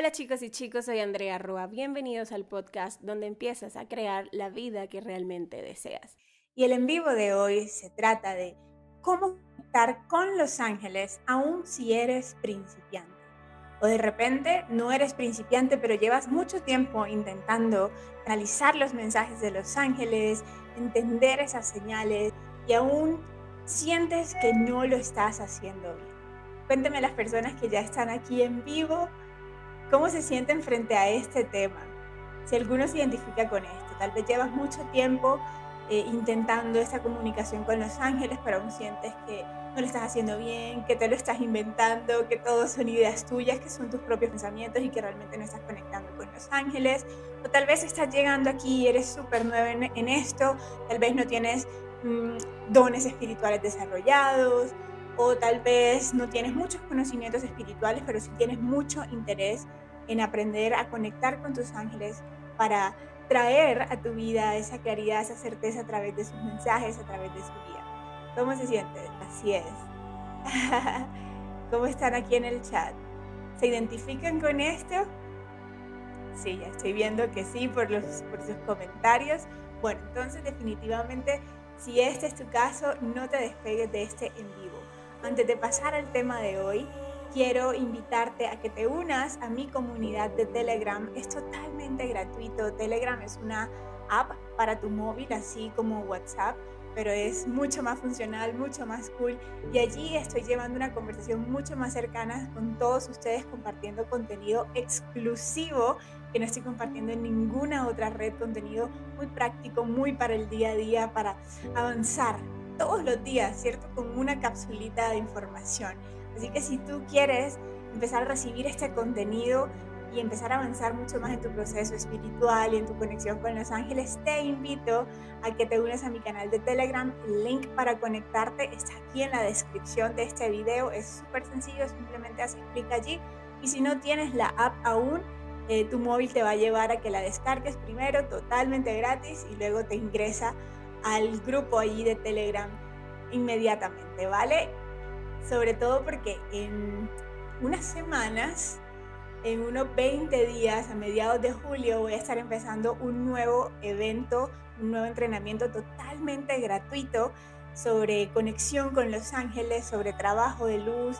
Hola chicos y chicos, soy Andrea Rua. Bienvenidos al podcast donde empiezas a crear la vida que realmente deseas. Y el en vivo de hoy se trata de cómo estar con los ángeles aun si eres principiante. O de repente no eres principiante, pero llevas mucho tiempo intentando analizar los mensajes de los ángeles, entender esas señales y aún sientes que no lo estás haciendo bien. Cuénteme las personas que ya están aquí en vivo ¿Cómo se sienten frente a este tema? Si alguno se identifica con esto, tal vez llevas mucho tiempo eh, intentando esta comunicación con los ángeles, pero aún sientes que no lo estás haciendo bien, que te lo estás inventando, que todo son ideas tuyas, que son tus propios pensamientos y que realmente no estás conectando con los ángeles. O tal vez estás llegando aquí y eres súper nueva en, esto, tal vez no tienes mm, dones espirituales desarrollados, o tal vez no tienes muchos conocimientos espirituales, pero sí tienes mucho interés en aprender a conectar con tus ángeles para traer a tu vida esa claridad, esa certeza a través de sus mensajes, a través de su vida. ¿Cómo se siente? Así es. ¿Cómo están aquí en el chat? ¿Se identifican con esto? Sí, ya estoy viendo que sí por, los, por sus comentarios. Bueno, entonces definitivamente, si este es tu caso, no te despegues de este en vivo. Antes de pasar al tema de hoy, quiero invitarte a que te unas a mi comunidad de Telegram. Es totalmente gratuito. Telegram es una app para tu móvil, así como WhatsApp, pero es mucho más funcional, mucho más cool. Y allí estoy llevando una conversación mucho más cercana con todos ustedes compartiendo contenido exclusivo que no estoy compartiendo en ninguna otra red, contenido muy práctico, muy para el día a día, para avanzar todos los días, ¿cierto? Con una capsulita de información. Así que si tú quieres empezar a recibir este contenido y empezar a avanzar mucho más en tu proceso espiritual y en tu conexión con los ángeles, te invito a que te unas a mi canal de Telegram. El link para conectarte está aquí en la descripción de este video. Es súper sencillo, simplemente haces clic allí. Y si no tienes la app aún, eh, tu móvil te va a llevar a que la descargues primero totalmente gratis y luego te ingresa al grupo allí de Telegram inmediatamente, ¿vale? Sobre todo porque en unas semanas, en unos 20 días, a mediados de julio, voy a estar empezando un nuevo evento, un nuevo entrenamiento totalmente gratuito sobre conexión con los ángeles, sobre trabajo de luz,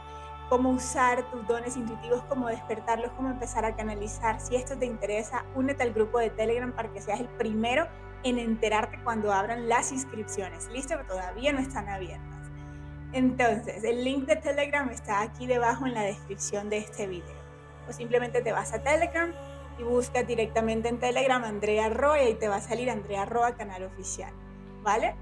cómo usar tus dones intuitivos, cómo despertarlos, cómo empezar a canalizar. Si esto te interesa, únete al grupo de Telegram para que seas el primero en enterarte cuando abran las inscripciones. ¿Listo? Pero todavía no están abiertas. Entonces, el link de Telegram está aquí debajo en la descripción de este video. O simplemente te vas a Telegram y buscas directamente en Telegram Andrea Roa y te va a salir Andrea Roa canal oficial. ¿Vale?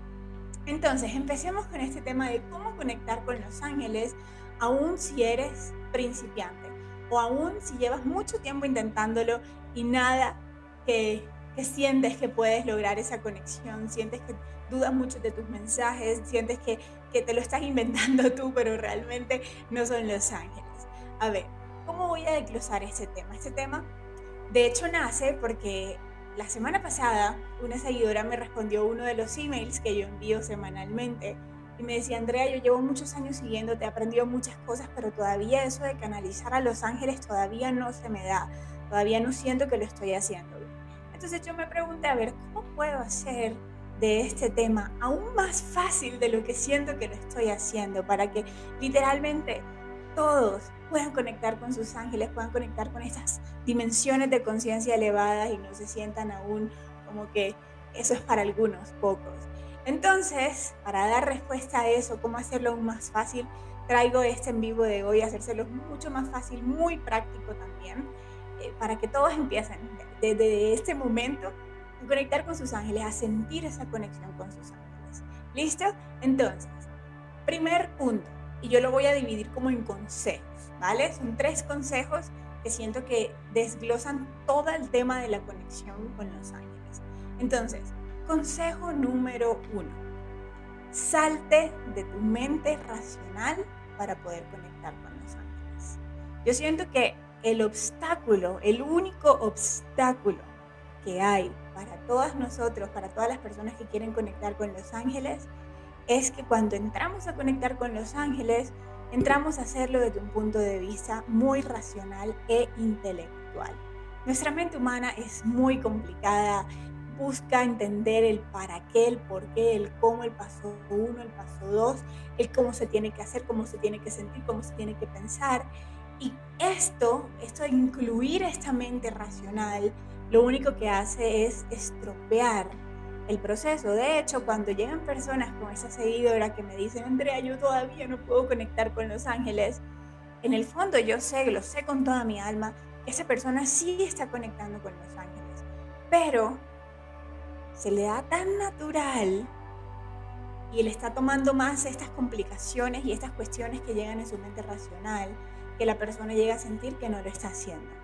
Entonces, empecemos con este tema de cómo conectar con los ángeles, aún si eres principiante o aún si llevas mucho tiempo intentándolo y nada que que sientes que puedes lograr esa conexión, sientes que dudas mucho de tus mensajes, sientes que, que te lo estás inventando tú, pero realmente no son los ángeles. A ver, ¿cómo voy a desglosar este tema? Este tema, de hecho, nace porque la semana pasada una seguidora me respondió uno de los emails que yo envío semanalmente y me decía, Andrea, yo llevo muchos años siguiéndote, he aprendido muchas cosas, pero todavía eso de canalizar a los ángeles todavía no se me da, todavía no siento que lo estoy haciendo. Entonces yo me pregunté, a ver, ¿cómo puedo hacer de este tema aún más fácil de lo que siento que lo estoy haciendo para que literalmente todos puedan conectar con sus ángeles, puedan conectar con estas dimensiones de conciencia elevadas y no se sientan aún como que eso es para algunos pocos. Entonces, para dar respuesta a eso, cómo hacerlo aún más fácil, traigo este en vivo de hoy, hacérselo mucho más fácil, muy práctico también, eh, para que todos empiecen desde este momento a conectar con sus ángeles, a sentir esa conexión con sus ángeles. ¿Listo? Entonces, primer punto, y yo lo voy a dividir como en consejos, ¿vale? Son tres consejos que siento que desglosan todo el tema de la conexión con los ángeles. Entonces, consejo número uno, salte de tu mente racional para poder conectar con los ángeles. Yo siento que el obstáculo, el único obstáculo que hay para todas nosotros, para todas las personas que quieren conectar con los ángeles, es que cuando entramos a conectar con los ángeles, entramos a hacerlo desde un punto de vista muy racional e intelectual. Nuestra mente humana es muy complicada, busca entender el para qué, el por qué, el cómo, el paso uno, el paso dos, el cómo se tiene que hacer, cómo se tiene que sentir, cómo se tiene que pensar. Y esto, esto de incluir esta mente racional, lo único que hace es estropear el proceso. De hecho, cuando llegan personas con esa seguidora que me dicen, Andrea, yo todavía no puedo conectar con los ángeles, en el fondo yo sé, lo sé con toda mi alma, que esa persona sí está conectando con los ángeles. Pero se le da tan natural y él está tomando más estas complicaciones y estas cuestiones que llegan en su mente racional, que la persona llega a sentir que no lo está haciendo.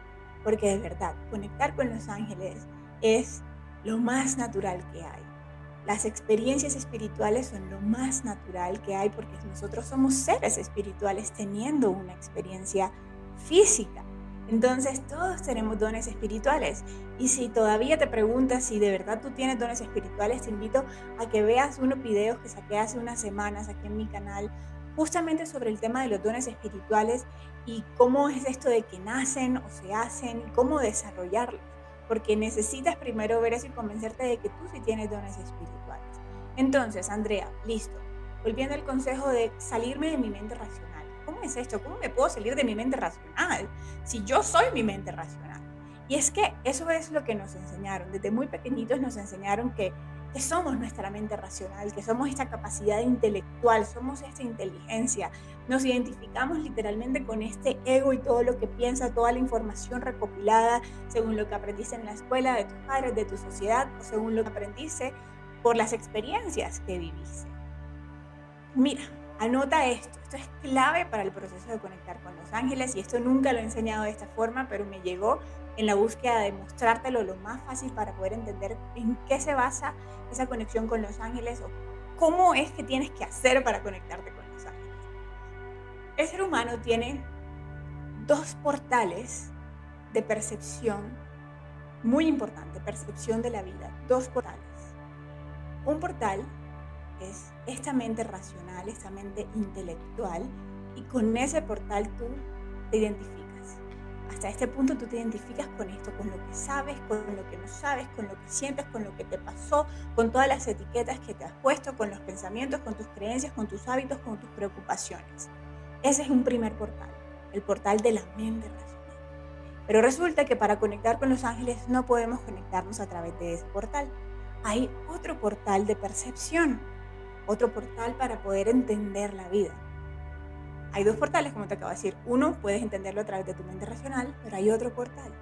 Porque de verdad, conectar con los ángeles es lo más natural que hay. Las experiencias espirituales son lo más natural que hay porque nosotros somos seres espirituales teniendo una experiencia física. Entonces todos tenemos dones espirituales. Y si todavía te preguntas si de verdad tú tienes dones espirituales, te invito a que veas unos videos que saqué hace unas semanas aquí en mi canal, justamente sobre el tema de los dones espirituales y cómo es esto de que nacen o se hacen, cómo desarrollarlos. Porque necesitas primero ver eso y convencerte de que tú sí tienes dones espirituales. Entonces, Andrea, listo. Volviendo al consejo de salirme de mi mente racional ¿cómo es esto? ¿Cómo me puedo salir de mi mente racional si yo soy mi mente racional? Y es que eso es lo que nos enseñaron. Desde muy pequeñitos nos enseñaron que, que somos nuestra mente racional, que somos esta capacidad intelectual, somos esta inteligencia. Nos identificamos literalmente con este ego y todo lo que piensa, toda la información recopilada según lo que aprendiste en la escuela, de tus padres, de tu sociedad, o según lo que aprendiste por las experiencias que viviste. Mira, Anota esto, esto es clave para el proceso de conectar con los ángeles y esto nunca lo he enseñado de esta forma, pero me llegó en la búsqueda de mostrártelo lo más fácil para poder entender en qué se basa esa conexión con los ángeles o cómo es que tienes que hacer para conectarte con los ángeles. El ser humano tiene dos portales de percepción muy importante, percepción de la vida, dos portales. Un portal es esta mente racional, esta mente intelectual, y con ese portal tú te identificas. Hasta este punto tú te identificas con esto, con lo que sabes, con lo que no sabes, con lo que sientes, con lo que te pasó, con todas las etiquetas que te has puesto, con los pensamientos, con tus creencias, con tus hábitos, con tus preocupaciones. Ese es un primer portal, el portal de la mente racional. Pero resulta que para conectar con los ángeles no podemos conectarnos a través de ese portal. Hay otro portal de percepción, otro portal para poder entender la vida. Hay dos portales, como te acabo de decir. Uno, puedes entenderlo a través de tu mente racional, pero hay otro portal.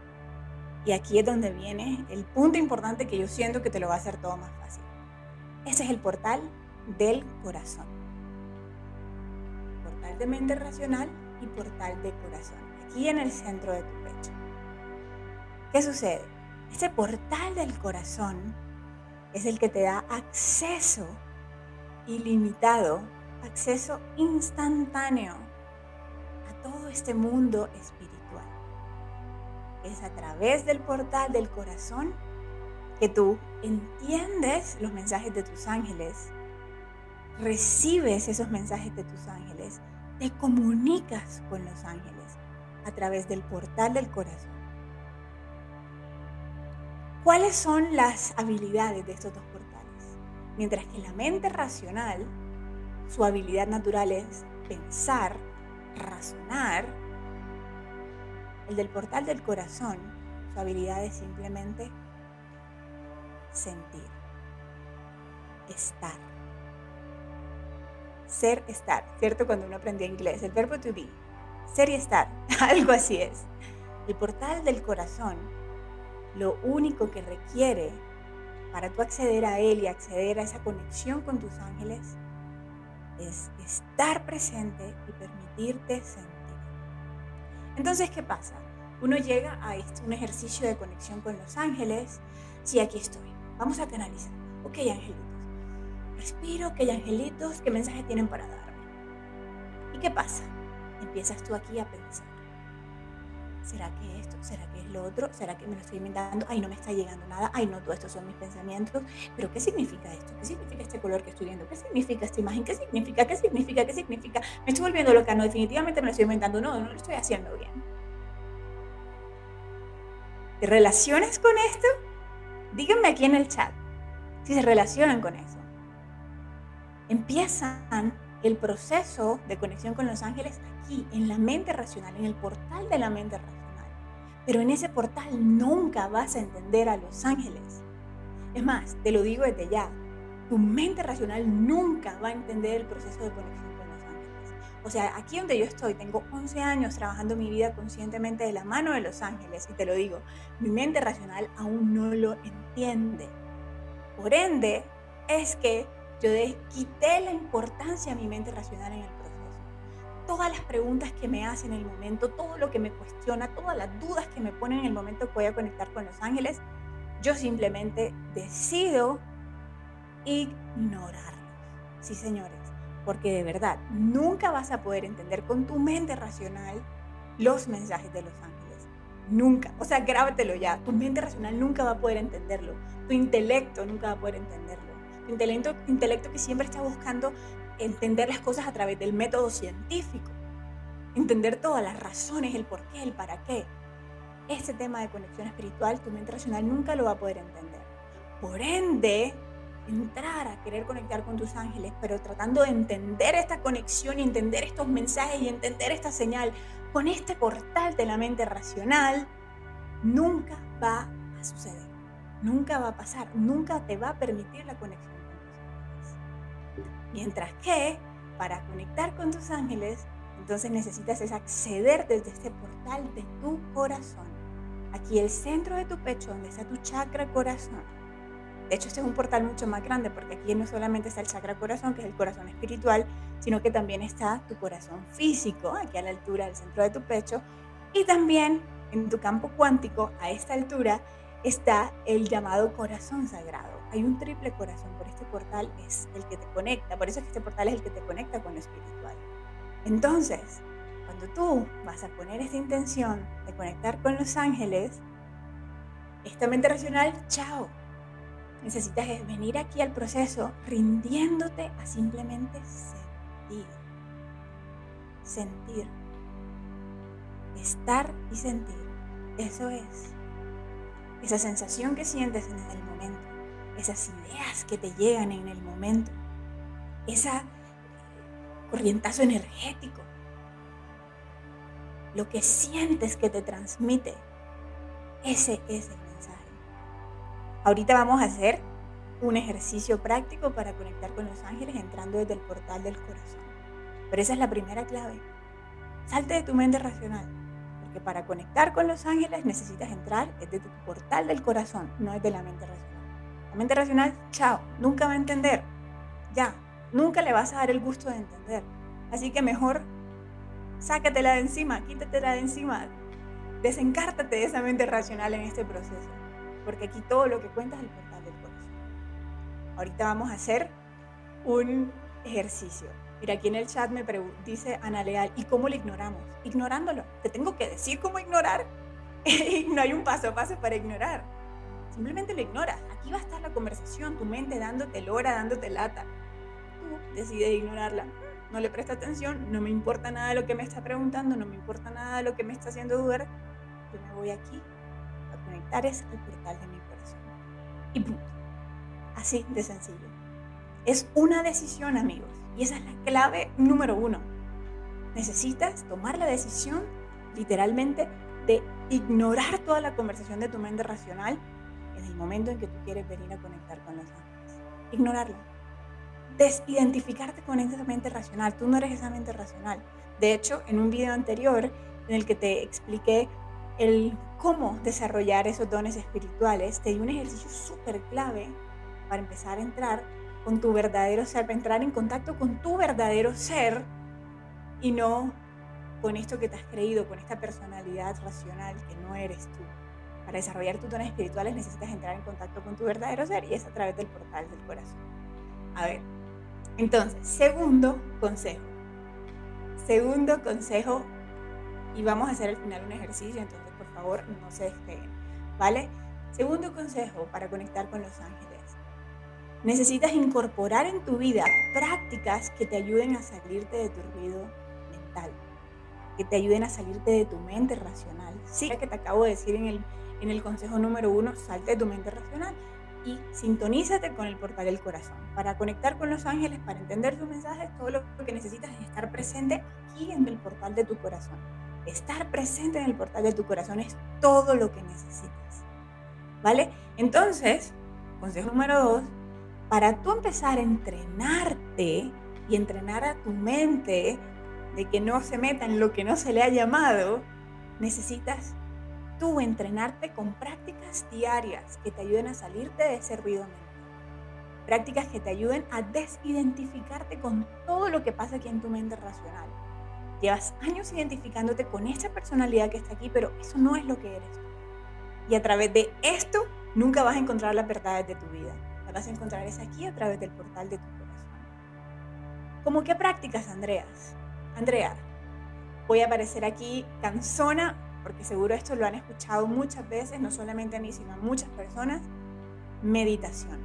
Y aquí es donde viene el punto importante que yo siento que te lo va a hacer todo más fácil. Ese es el portal del corazón. Portal de mente racional y portal de corazón. Aquí en el centro de tu pecho. ¿Qué sucede? Este portal del corazón es el que te da acceso ilimitado, acceso instantáneo a todo este mundo espiritual. Es a través del portal del corazón que tú entiendes los mensajes de tus ángeles, recibes esos mensajes de tus ángeles, te comunicas con los ángeles a través del portal del corazón. ¿Cuáles son las habilidades de estos dos Mientras que la mente racional, su habilidad natural es pensar, razonar, el del portal del corazón, su habilidad es simplemente sentir, estar. Ser, estar, ¿cierto? Cuando uno aprendía inglés, el verbo to be, ser y estar, algo así es. El portal del corazón, lo único que requiere para tú acceder a Él y acceder a esa conexión con tus ángeles, es estar presente y permitirte sentir. Entonces, ¿qué pasa? Uno llega a un ejercicio de conexión con los ángeles. Sí, aquí estoy. Vamos a canalizar. Ok, angelitos. Respiro, ok, angelitos, ¿qué mensaje tienen para darme? ¿Y qué pasa? Empiezas tú aquí a pensar. ¿Será que esto? ¿Será que es lo otro? ¿Será que me lo estoy inventando? Ay, no me está llegando nada. Ay, no, todo esto son mis pensamientos. Pero ¿qué significa esto? ¿Qué significa este color que estoy viendo? ¿Qué significa esta imagen? ¿Qué significa? ¿Qué significa? ¿Qué significa? Me estoy volviendo loca. No, definitivamente me lo estoy inventando. No, no lo estoy haciendo bien. ¿Te relacionas con esto? Díganme aquí en el chat si se relacionan con eso. Empiezan el proceso de conexión con los ángeles aquí, en la mente racional, en el portal de la mente racional. Pero en ese portal nunca vas a entender a los ángeles. Es más, te lo digo desde ya, tu mente racional nunca va a entender el proceso de conexión con los ángeles. O sea, aquí donde yo estoy, tengo 11 años trabajando mi vida conscientemente de la mano de los ángeles y te lo digo, mi mente racional aún no lo entiende. Por ende, es que yo quité la importancia a mi mente racional en el. Todas las preguntas que me hacen en el momento, todo lo que me cuestiona, todas las dudas que me ponen en el momento que voy a conectar con los ángeles, yo simplemente decido ignorarlos. Sí, señores, porque de verdad nunca vas a poder entender con tu mente racional los mensajes de los ángeles. Nunca. O sea, grábatelo ya. Tu mente racional nunca va a poder entenderlo. Tu intelecto nunca va a poder entenderlo. Intelecto, intelecto que siempre está buscando entender las cosas a través del método científico. Entender todas las razones, el por qué, el para qué. Este tema de conexión espiritual, tu mente racional nunca lo va a poder entender. Por ende, entrar a querer conectar con tus ángeles, pero tratando de entender esta conexión y entender estos mensajes y entender esta señal con este portal de la mente racional, nunca va a suceder, nunca va a pasar, nunca te va a permitir la conexión. Mientras que para conectar con tus ángeles, entonces necesitas es acceder desde este portal de tu corazón, aquí el centro de tu pecho, donde está tu chakra corazón. De hecho, este es un portal mucho más grande porque aquí no solamente está el chakra corazón, que es el corazón espiritual, sino que también está tu corazón físico, aquí a la altura del centro de tu pecho, y también en tu campo cuántico, a esta altura, está el llamado corazón sagrado. Hay un triple corazón, por este portal es el que te conecta, por eso es que este portal es el que te conecta con lo espiritual. Entonces, cuando tú vas a poner esta intención de conectar con los ángeles, esta mente racional, chao, necesitas venir aquí al proceso rindiéndote a simplemente sentir. Sentir. Estar y sentir. Eso es. Esa sensación que sientes en el momento. Esas ideas que te llegan en el momento. Esa corrientazo energético. Lo que sientes que te transmite. Ese es el Ahorita vamos a hacer un ejercicio práctico para conectar con los ángeles entrando desde el portal del corazón. Pero esa es la primera clave. Salte de tu mente racional, porque para conectar con los ángeles necesitas entrar desde tu portal del corazón, no desde la mente racional. La mente racional, chao, nunca va a entender. Ya, nunca le vas a dar el gusto de entender. Así que mejor sácatela de encima, quítatela de encima, desencártate de esa mente racional en este proceso porque aquí todo lo que cuenta es el portal del corazón. Ahorita vamos a hacer un ejercicio. Mira, aquí en el chat me dice Ana Leal, ¿y cómo lo ignoramos? Ignorándolo. Te tengo que decir cómo ignorar. no hay un paso a paso para ignorar. Simplemente lo ignoras. Aquí va a estar la conversación, tu mente dándote lora, dándote lata. Tú decides ignorarla. No le presta atención, no me importa nada lo que me está preguntando, no me importa nada lo que me está haciendo dudar. Yo me voy aquí conectar es el portal de mi corazón. Y punto. Así de sencillo. Es una decisión, amigos. Y esa es la clave número uno. Necesitas tomar la decisión, literalmente, de ignorar toda la conversación de tu mente racional en el momento en que tú quieres venir a conectar con los ángeles. Ignorarla. Desidentificarte con esa mente racional. Tú no eres esa mente racional. De hecho, en un video anterior en el que te expliqué el cómo desarrollar esos dones espirituales, te di un ejercicio súper clave para empezar a entrar con tu verdadero ser, para entrar en contacto con tu verdadero ser y no con esto que te has creído, con esta personalidad racional que no eres tú. Para desarrollar tus dones espirituales necesitas entrar en contacto con tu verdadero ser y es a través del portal del corazón. A ver, entonces, segundo consejo. Segundo consejo y vamos a hacer al final un ejercicio, entonces por favor no se despeguen, ¿vale? Segundo consejo para conectar con los ángeles. Necesitas incorporar en tu vida prácticas que te ayuden a salirte de tu ruido mental, que te ayuden a salirte de tu mente racional. Sí, que te acabo de decir en el, en el consejo número uno, salte de tu mente racional y sintonízate con el portal del corazón. Para conectar con los ángeles, para entender sus mensajes, todo lo que necesitas es estar presente aquí en el portal de tu corazón. Estar presente en el portal de tu corazón es todo lo que necesitas. ¿Vale? Entonces, consejo número dos, para tú empezar a entrenarte y entrenar a tu mente de que no se meta en lo que no se le ha llamado, necesitas tú entrenarte con prácticas diarias que te ayuden a salirte de ese ruido mental. Prácticas que te ayuden a desidentificarte con todo lo que pasa aquí en tu mente racional. Llevas años identificándote con esta personalidad que está aquí, pero eso no es lo que eres. Y a través de esto nunca vas a encontrar las verdades de tu vida. Vas a encontrar es aquí a través del portal de tu corazón. ¿Cómo qué prácticas, Andreas? Andrea, voy a aparecer aquí cansona porque seguro esto lo han escuchado muchas veces, no solamente a mí, sino a muchas personas, meditación.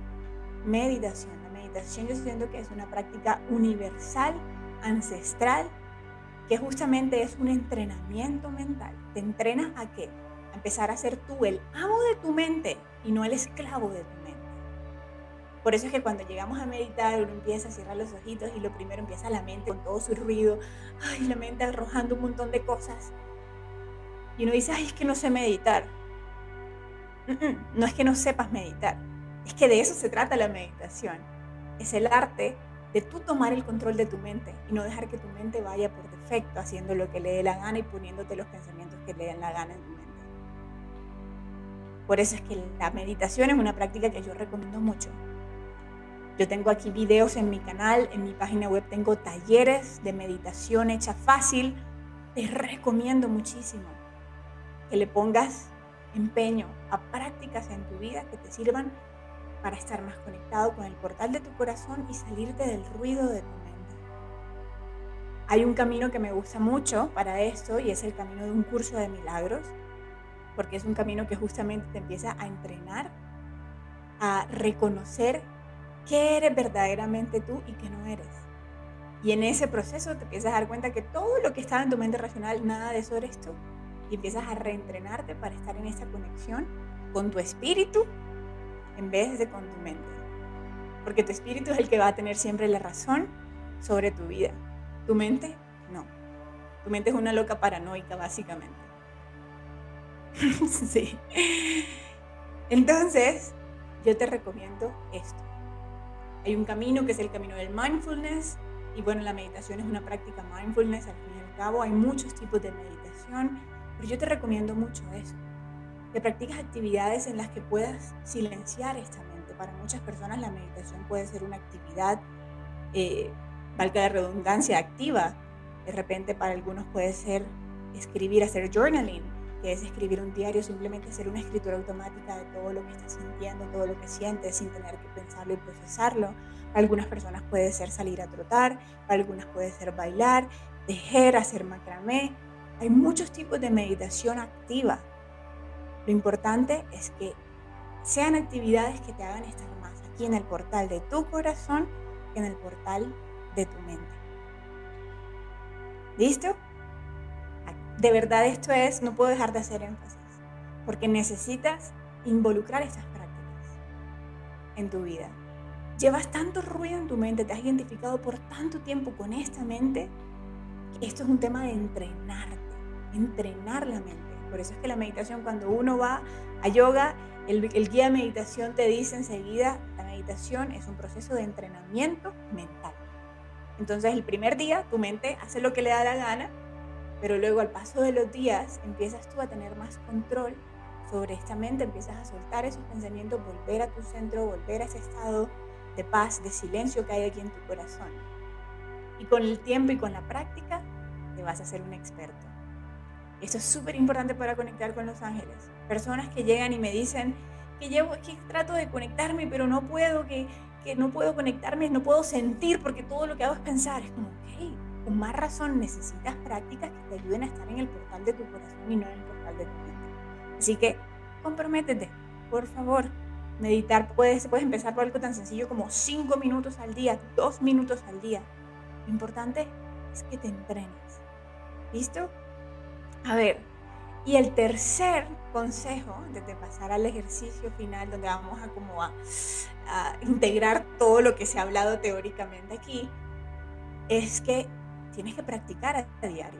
Meditación. La meditación yo siento que es una práctica universal, ancestral, que justamente es un entrenamiento mental. Te entrenas a qué? A empezar a ser tú el amo de tu mente y no el esclavo de tu mente. Por eso es que cuando llegamos a meditar, uno empieza a cerrar los ojitos y lo primero empieza la mente con todo su ruido, ay, la mente arrojando un montón de cosas y uno dice, ay, es que no sé meditar. No es que no sepas meditar, es que de eso se trata la meditación. Es el arte de tú tomar el control de tu mente y no dejar que tu mente vaya por defecto haciendo lo que le dé la gana y poniéndote los pensamientos que le den la gana en tu mente. Por eso es que la meditación es una práctica que yo recomiendo mucho. Yo tengo aquí videos en mi canal, en mi página web tengo talleres de meditación hecha fácil. Te recomiendo muchísimo que le pongas empeño a prácticas en tu vida que te sirvan para estar más conectado con el portal de tu corazón y salirte del ruido de tu mente. Hay un camino que me gusta mucho para esto y es el camino de un curso de milagros, porque es un camino que justamente te empieza a entrenar, a reconocer qué eres verdaderamente tú y qué no eres. Y en ese proceso te empiezas a dar cuenta que todo lo que estaba en tu mente racional, nada de eso eres tú y empiezas a reentrenarte para estar en esa conexión con tu espíritu en vez de con tu mente. Porque tu espíritu es el que va a tener siempre la razón sobre tu vida. Tu mente, no. Tu mente es una loca paranoica, básicamente. sí. Entonces, yo te recomiendo esto. Hay un camino que es el camino del mindfulness. Y bueno, la meditación es una práctica mindfulness al fin y al cabo. Hay muchos tipos de meditación pero yo te recomiendo mucho eso, que practiques actividades en las que puedas silenciar esta mente. Para muchas personas la meditación puede ser una actividad, eh, valga la redundancia, activa. De repente para algunos puede ser escribir, hacer journaling, que es escribir un diario, simplemente hacer una escritura automática de todo lo que estás sintiendo, todo lo que sientes, sin tener que pensarlo y procesarlo. Para algunas personas puede ser salir a trotar, para algunas puede ser bailar, tejer, hacer macramé, hay muchos tipos de meditación activa. Lo importante es que sean actividades que te hagan estar más aquí en el portal de tu corazón que en el portal de tu mente. ¿Listo? De verdad esto es, no puedo dejar de hacer énfasis, porque necesitas involucrar estas prácticas en tu vida. Llevas tanto ruido en tu mente, te has identificado por tanto tiempo con esta mente, que esto es un tema de entrenarte entrenar la mente. Por eso es que la meditación, cuando uno va a yoga, el, guía de meditación te dice enseguida, la meditación es un proceso de entrenamiento mental. Entonces el primer día tu mente hace lo que le da la gana, pero luego al paso de los días empiezas tú a tener más control sobre esta mente, empiezas a soltar esos pensamientos, volver a tu centro, volver a ese estado de paz, de silencio que hay aquí en tu corazón. Y con el tiempo y con la práctica te vas a ser un experto. Esto es súper importante para conectar con los ángeles. Personas que llegan y me dicen que llevo, que trato de conectarme, pero no puedo, que, que no puedo conectarme, no puedo sentir porque todo lo que hago es pensar. Es como, ok, con más razón necesitas prácticas que te ayuden a estar en el portal de tu corazón y no en el portal de tu mente. Así que comprométete, por favor. Meditar, puedes, puedes empezar por algo tan sencillo como 5 minutos al día, 2 minutos al día. Lo importante es que te entrenes. ¿Listo? A ver, Y el tercer consejo, antes de pasar al ejercicio final, donde vamos a como a, integrar todo lo que se ha hablado teóricamente aquí, es que tienes que practicar a diario.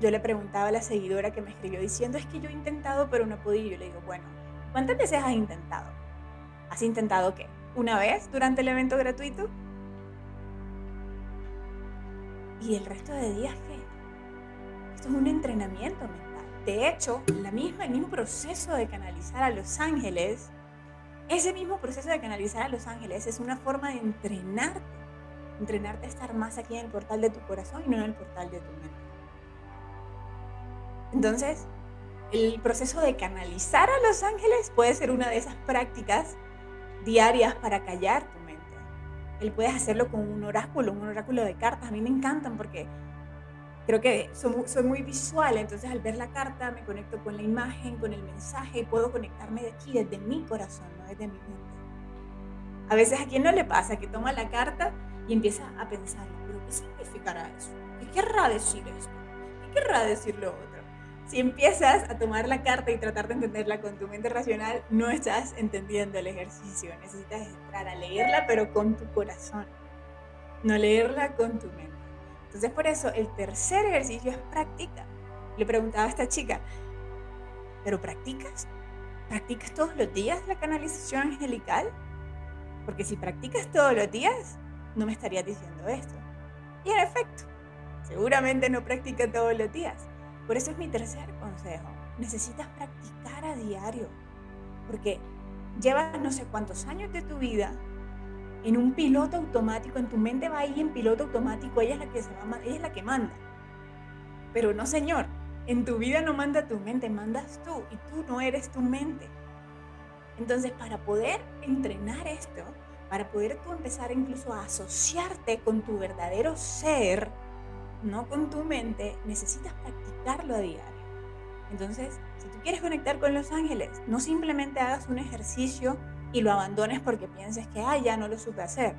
Yo le preguntaba a la seguidora que me escribió diciendo, es que yo he intentado pero no he podido. Yo le digo, bueno, ¿cuántas veces has intentado? ¿Has intentado qué? ¿Una vez durante el evento gratuito? ¿Y el resto de días qué? Esto es un entrenamiento mental. De hecho, la misma, el mismo proceso de canalizar a los ángeles, ese mismo proceso de canalizar a los ángeles es una forma de entrenarte, entrenarte a estar más aquí en el portal de tu corazón y no en el portal de tu mente. Entonces, el proceso de canalizar a los ángeles puede ser una de esas prácticas diarias para callar tu mente. Él puedes hacerlo con un oráculo, un oráculo de cartas. A mí me encantan porque creo que soy, muy visual, entonces al ver la carta me conecto con la imagen, con el mensaje y puedo conectarme de aquí, desde mi corazón, no desde mi mente. A veces a quien no le pasa que toma la carta y empieza a pensar, pero ¿qué significará eso? ¿Qué querrá decir esto? ¿Qué querrá decir lo otro? Si empiezas a tomar la carta y tratar de entenderla con tu mente racional, no estás entendiendo el ejercicio. Necesitas entrar a leerla, pero con tu corazón, no leerla con tu mente. Entonces por eso el tercer ejercicio es práctica. Le preguntaba a esta chica, ¿pero practicas? ¿Practicas todos los días la canalización angelical? Porque si practicas todos los días, no me estarías diciendo esto. Y en efecto, seguramente no practica todos los días. Por eso es mi tercer consejo. Necesitas practicar a diario. Porque llevas no sé cuántos años de tu vida en un piloto automático, en tu mente va ahí en piloto automático, ella es la que, se va, ella es la que manda. Pero no, señor, en tu vida no manda tu mente, mandas tú y tú no eres tu mente. Entonces, para poder entrenar esto, para poder tú empezar incluso a asociarte con tu verdadero ser, no con tu mente, necesitas practicarlo a diario. Entonces, si tú quieres conectar con los ángeles, no simplemente hagas un ejercicio y lo abandones porque pienses que, ah, ya no lo supe hacer.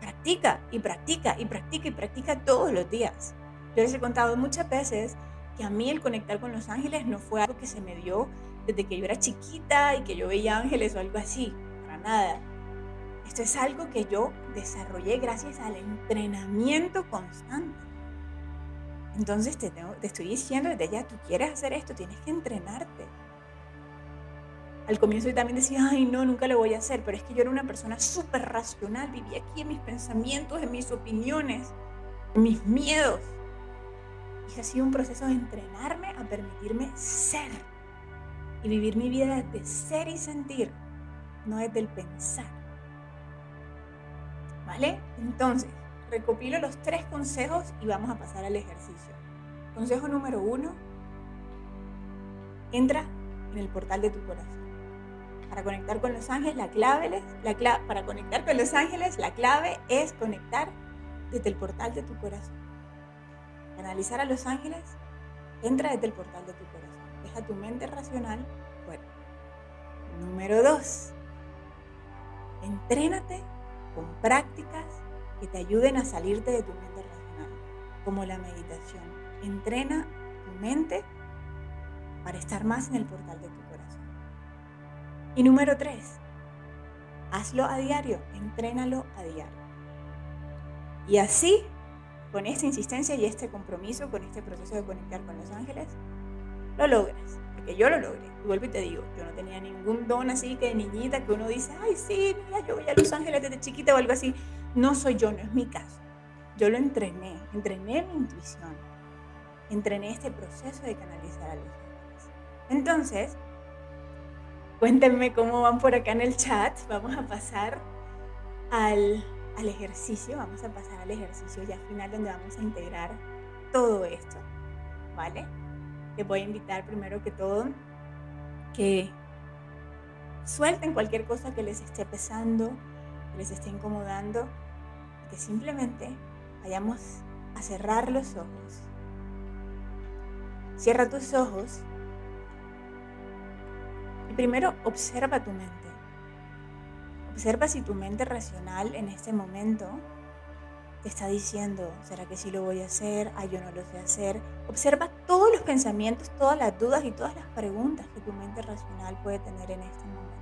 Practica y practica y practica y practica todos los días. Yo les he contado muchas veces que a mí el conectar con los ángeles no fue algo que se me dio desde que yo era chiquita y que yo veía ángeles o algo así, para nada. Esto es algo que yo desarrollé gracias al entrenamiento constante. Entonces te, estoy diciendo desde ya, tú quieres hacer esto, tienes que entrenarte al comienzo yo también decía, ay, no, nunca lo voy a hacer, pero es que yo era una persona súper racional, vivía aquí en mis pensamientos, en mis opiniones, en mis miedos. Y ha sido un proceso de entrenarme a permitirme ser y vivir mi vida desde ser y sentir, no desde el pensar. ¿Vale? Entonces, recopilo los tres consejos y vamos a pasar al ejercicio. Consejo número uno, entra en el portal de tu corazón para conectar con los ángeles, la clave, la para conectar con los ángeles, la clave es conectar desde el portal de tu corazón. Analizar a los ángeles, entra desde el portal de tu corazón. Deja tu mente racional fuera. Número dos, entrénate con prácticas que te ayuden a salirte de tu mente racional, como la meditación. Entrena tu mente para estar más en el portal de tu corazón. Y número tres, hazlo a diario, entrénalo a diario. Y así, con esta insistencia y este compromiso, con este proceso de conectar con los ángeles, lo logras. Porque yo lo logré. Y vuelvo y te digo, yo no tenía ningún don así que de niñita que uno dice, ay, sí, mira, yo voy a Los Ángeles desde chiquita o algo así. No soy yo, no es mi caso. Yo lo entrené, entrené mi intuición, entrené este proceso de canalizar a los ángeles. Entonces, Cuéntenme cómo van por acá en el chat. Vamos a pasar al, ejercicio. Vamos a pasar al ejercicio ya final donde vamos a integrar todo esto. ¿Vale? Les voy a invitar primero que todo que suelten cualquier cosa que les esté pesando, que les esté incomodando, que simplemente vayamos a cerrar los ojos. Cierra tus ojos primero observa tu mente. Observa si tu mente racional en este momento te está diciendo, ¿será que sí lo voy a hacer? Ah, yo no lo sé hacer. Observa todos los pensamientos, todas las dudas y todas las preguntas que tu mente racional puede tener en este momento.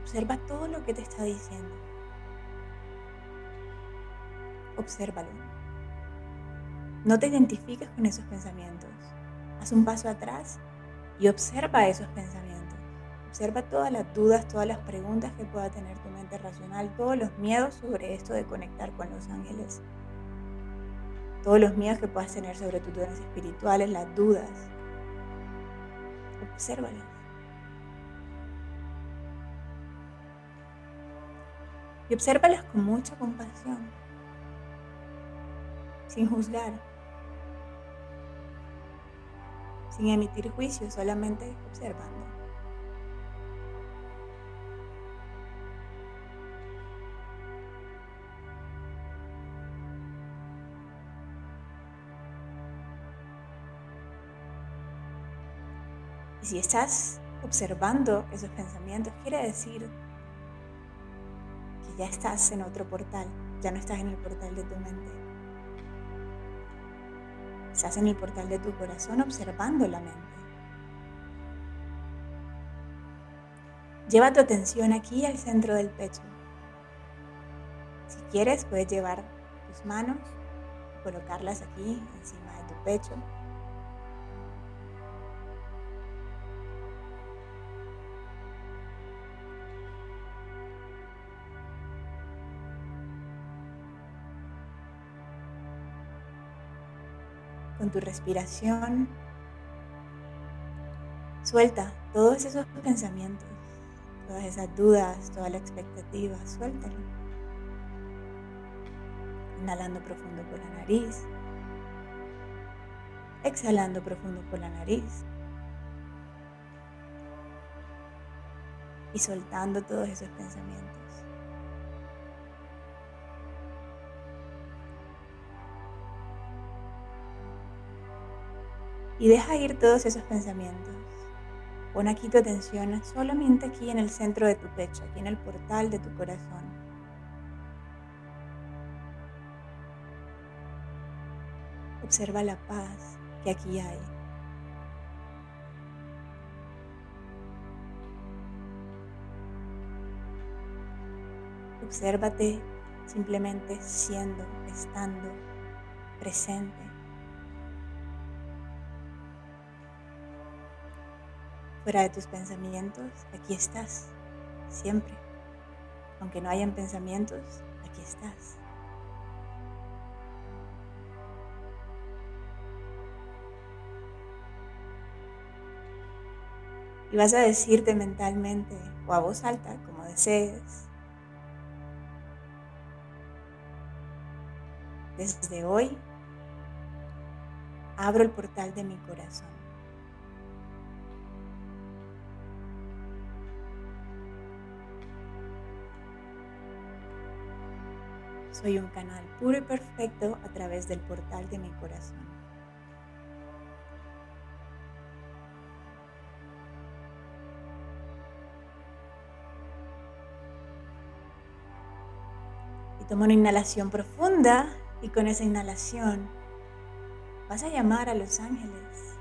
Observa todo lo que te está diciendo. Obsérvalo. No te identifiques con esos pensamientos. Haz un paso atrás y observa esos pensamientos. Observa todas las dudas, todas las preguntas que pueda tener tu mente racional, todos los miedos sobre esto de conectar con los ángeles todos los miedos que puedas tener sobre tus dones espirituales, las dudas. Obsérvalas. Y obsérvalas con mucha compasión, sin juzgar, sin emitir juicio, solamente observando. Y si estás observando esos pensamientos, quiere decir que ya estás en otro portal, ya no estás en el portal de tu mente. Estás en el portal de tu corazón observando la mente. Lleva tu atención aquí al centro del pecho. Si quieres, puedes llevar tus manos, colocarlas aquí encima de tu pecho con tu respiración. Suelta todos esos pensamientos, todas esas dudas, toda la expectativa, suéltalo. Inhalando profundo por la nariz. Exhalando profundo por la nariz. Y soltando todos esos pensamientos. Y deja ir todos esos pensamientos. Pon aquí tu atención solamente aquí en el centro de tu pecho, aquí en el portal de tu corazón. Observa la paz que aquí hay. Obsérvate simplemente siendo, estando presente. Fuera de tus pensamientos, aquí estás, siempre. Aunque no hayan pensamientos, aquí estás. Y vas a decirte mentalmente o a voz alta, como desees, desde hoy abro el portal de mi corazón. Soy un canal puro y perfecto a través del portal de mi corazón. Y toma una inhalación profunda y con esa inhalación vas a llamar a los ángeles.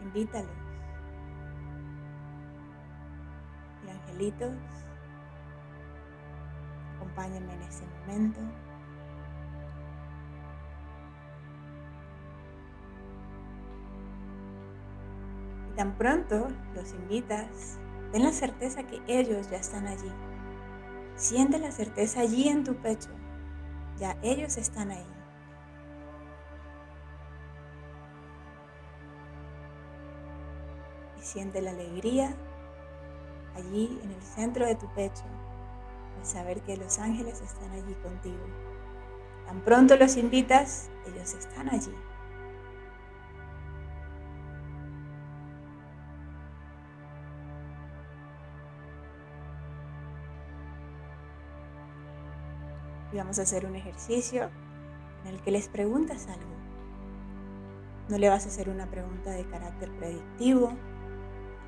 Invítalos. Y angelitos Acompáñenme en ese momento. Y tan pronto los invitas, ten la certeza que ellos ya están allí. Siente la certeza allí en tu pecho. Ya ellos están ahí. Y siente la alegría allí en el centro de tu pecho saber que los ángeles están allí contigo. Tan pronto los invitas, ellos están allí. Y vamos a hacer un ejercicio en el que les preguntas algo. No le vas a hacer una pregunta de carácter predictivo,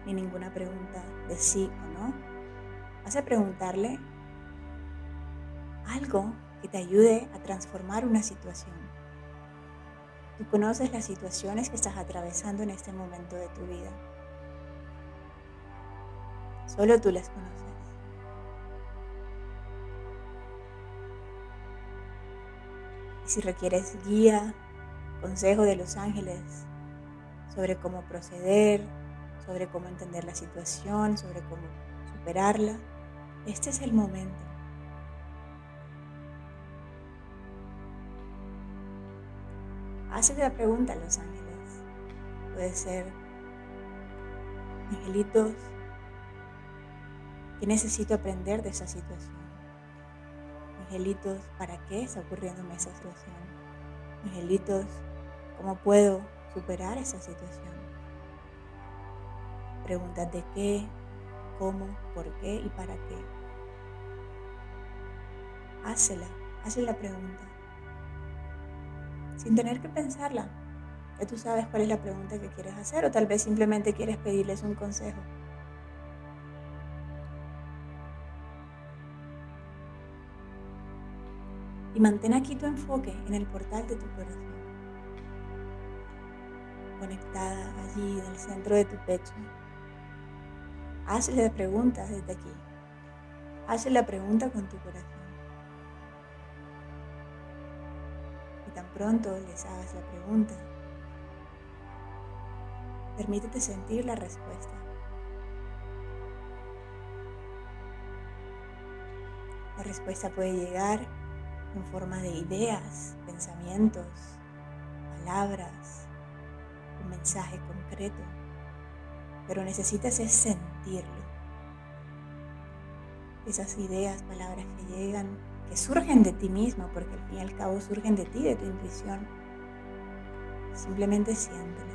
ni ninguna pregunta de sí o no. Vas a preguntarle algo que te ayude a transformar una situación. Tú conoces las situaciones que estás atravesando en este momento de tu vida. Solo tú las conoces. Y si requieres guía, consejo de los ángeles sobre cómo proceder, sobre cómo entender la situación, sobre cómo superarla, este es el momento. Hazle la pregunta a los ángeles. Puede ser, angelitos, ¿qué necesito aprender de esa situación? Angelitos, ¿para qué está ocurriéndome esa situación? Angelitos, ¿cómo puedo superar esa situación? Preguntas de qué, cómo, por qué y para qué. Hácela, hazle la pregunta sin tener que pensarla. Ya tú sabes cuál es la pregunta que quieres hacer o tal vez simplemente quieres pedirles un consejo. Y mantén aquí tu enfoque en el portal de tu corazón, conectada allí en el centro de tu pecho. Hazle preguntas desde aquí. Hazle la pregunta con tu corazón. Tan pronto les hagas la pregunta, permítete sentir la respuesta. La respuesta puede llegar en forma de ideas, pensamientos, palabras, un mensaje concreto, pero necesitas es sentirlo. Esas ideas, palabras que llegan que surgen de ti mismo, porque al fin y al cabo surgen de ti, de tu intuición. Simplemente siéntelas.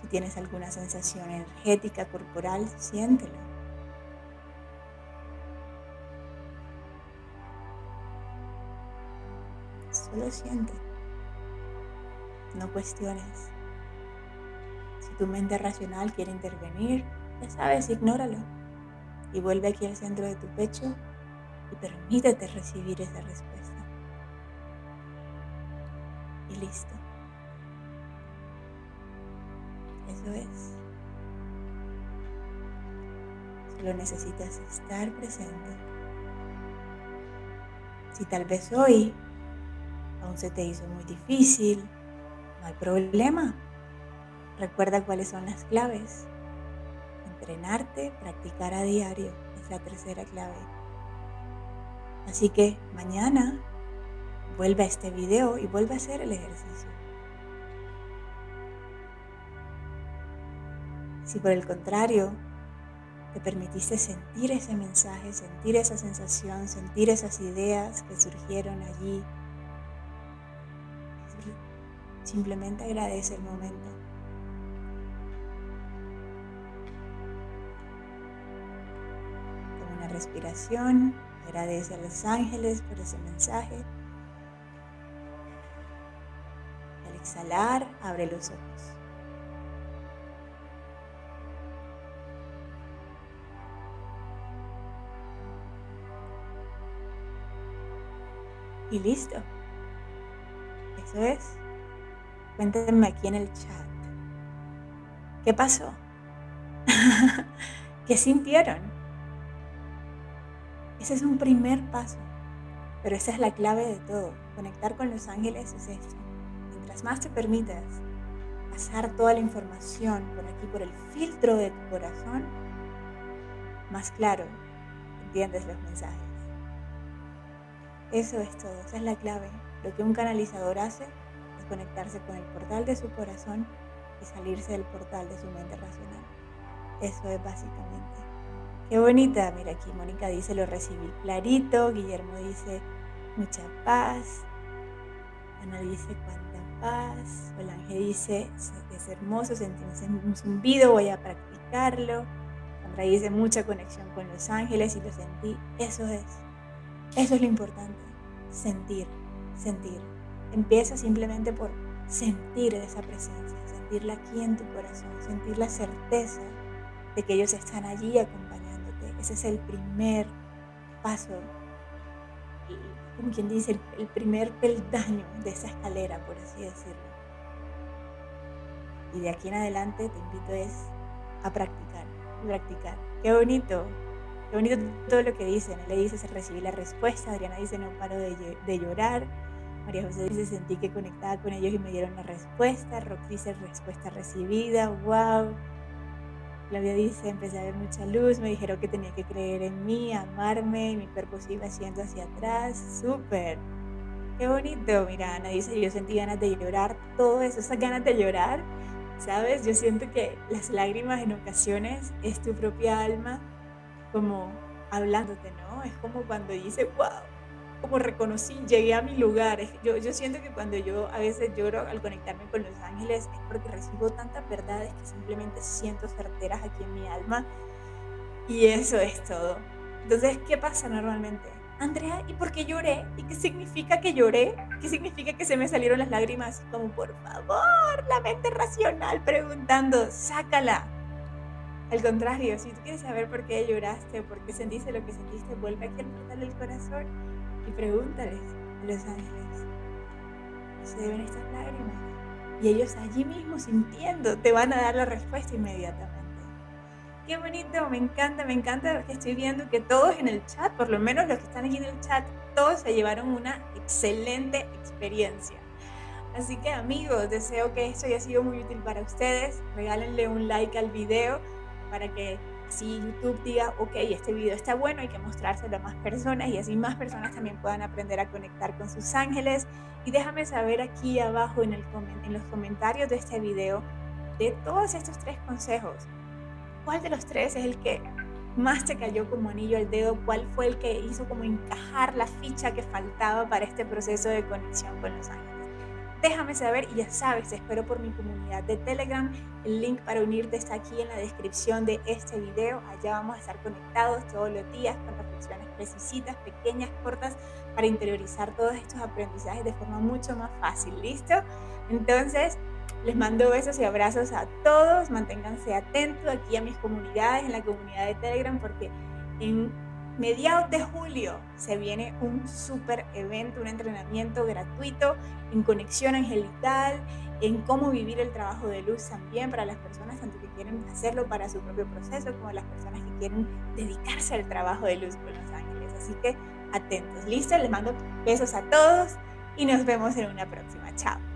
Si tienes alguna sensación energética corporal, siéntelo. Solo siente. No cuestiones. Si tu mente racional quiere intervenir, ya sabes, ignóralo y vuelve aquí al centro de tu pecho y permítete recibir esa respuesta. Y listo. Eso es. Solo necesitas estar presente. Si tal vez hoy aún se te hizo muy difícil, no hay problema. Recuerda cuáles son las claves entrenarte, practicar a diario. Es la tercera clave. Así que mañana vuelve a este video y vuelve a hacer el ejercicio. Si por el contrario te permitiste sentir ese mensaje, sentir esa sensación, sentir esas ideas que surgieron allí, simplemente agradece el momento. Respiración. Agradece a los ángeles por ese mensaje. Al exhalar, abre los ojos. Y listo. Eso es. Cuéntenme aquí en el chat. ¿Qué pasó? ¿Qué sintieron? Ese es un primer paso, pero esa es la clave de todo. Conectar con los ángeles es esto. Mientras más te permitas pasar toda la información por aquí, por el filtro de tu corazón, más claro entiendes los mensajes. Eso es todo, esa es la clave. Lo que un canalizador hace es conectarse con el portal de su corazón y salirse del portal de su mente racional. Eso es básicamente. Qué bonita, mira aquí Mónica dice, lo recibí clarito, Guillermo dice, mucha paz, Ana dice, cuánta paz, Olange dice, es hermoso, sentimos un zumbido, voy a practicarlo, Sandra dice, mucha conexión con los ángeles y lo sentí, eso es, eso es lo importante, sentir, sentir. Empieza simplemente por sentir esa presencia, sentirla aquí en tu corazón, sentir la certeza de que ellos están allí acompañándote ese es el primer paso, como quien dice, el, primer peldaño de esa escalera, por así decirlo. Y de aquí en adelante te invito es a practicar, practicar. Qué bonito, qué bonito todo lo que dicen. Le dice, se recibí la respuesta. Adriana dice, no paro de, llorar. María José dice, sentí que conectaba con ellos y me dieron la respuesta. Rox dice, respuesta recibida. ¡Wow! Claudia dice, empecé a ver mucha luz, me dijeron que tenía que creer en mí, amarme, y mi cuerpo se iba haciendo hacia atrás. ¡Súper! ¡Qué bonito! Mira, Ana dice, yo sentí ganas de llorar, todo eso, esas ganas de llorar, ¿sabes? Yo siento que las lágrimas en ocasiones es tu propia alma como hablándote, ¿no? Es como cuando dice, wow, como reconocí, llegué a mi lugar. Yo, yo siento que cuando yo a veces lloro al conectarme con los ángeles es porque recibo tantas verdades que simplemente siento certeras aquí en mi alma. Y eso es todo. Entonces, ¿qué pasa normalmente? Andrea, ¿y por qué lloré? ¿Y qué significa que lloré? ¿Qué significa que se me salieron las lágrimas? Como, por favor, la mente racional preguntando, sácala. Al contrario, si tú quieres saber por qué lloraste, por qué sentiste lo que sentiste, vuelve aquí al portal del corazón y pregúntales a los ángeles, ¿qué se deben estas lágrimas? Y ellos allí mismo sintiendo te van a dar la respuesta inmediatamente. Qué bonito, me encanta, me encanta que estoy viendo que todos en el chat, por lo menos los que están aquí en el chat, todos se llevaron una excelente experiencia. Así que amigos, deseo que esto haya sido muy útil para ustedes. Regálenle un like al video para que así YouTube diga, ok, este video está bueno, hay que mostrárselo a más personas y así más personas también puedan aprender a conectar con sus ángeles. Y déjame saber aquí abajo en, el, en los comentarios de este video de todos estos tres consejos. ¿Cuál de los tres es el que más te cayó como anillo al dedo? ¿Cuál fue el que hizo como encajar la ficha que faltaba para este proceso de conexión con los ángeles? Déjame saber y ya sabes, espero por mi comunidad de Telegram. El link para unirte está aquí en la descripción de este video. Allá vamos a estar conectados todos los días con reflexiones precisitas, pequeñas, cortas, para interiorizar todos estos aprendizajes de forma mucho más fácil. ¿Listo? Entonces, les mando besos y abrazos a todos. Manténganse atentos aquí a mis comunidades, en la comunidad de Telegram, porque en mediados de julio se viene un super evento, un entrenamiento gratuito en conexión angelical, en cómo vivir el trabajo de luz también para las personas tanto que quieren hacerlo para su propio proceso como las personas que quieren dedicarse al trabajo de luz con los ángeles. Así que atentos, listo, les mando besos a todos y nos vemos en una próxima. Chao.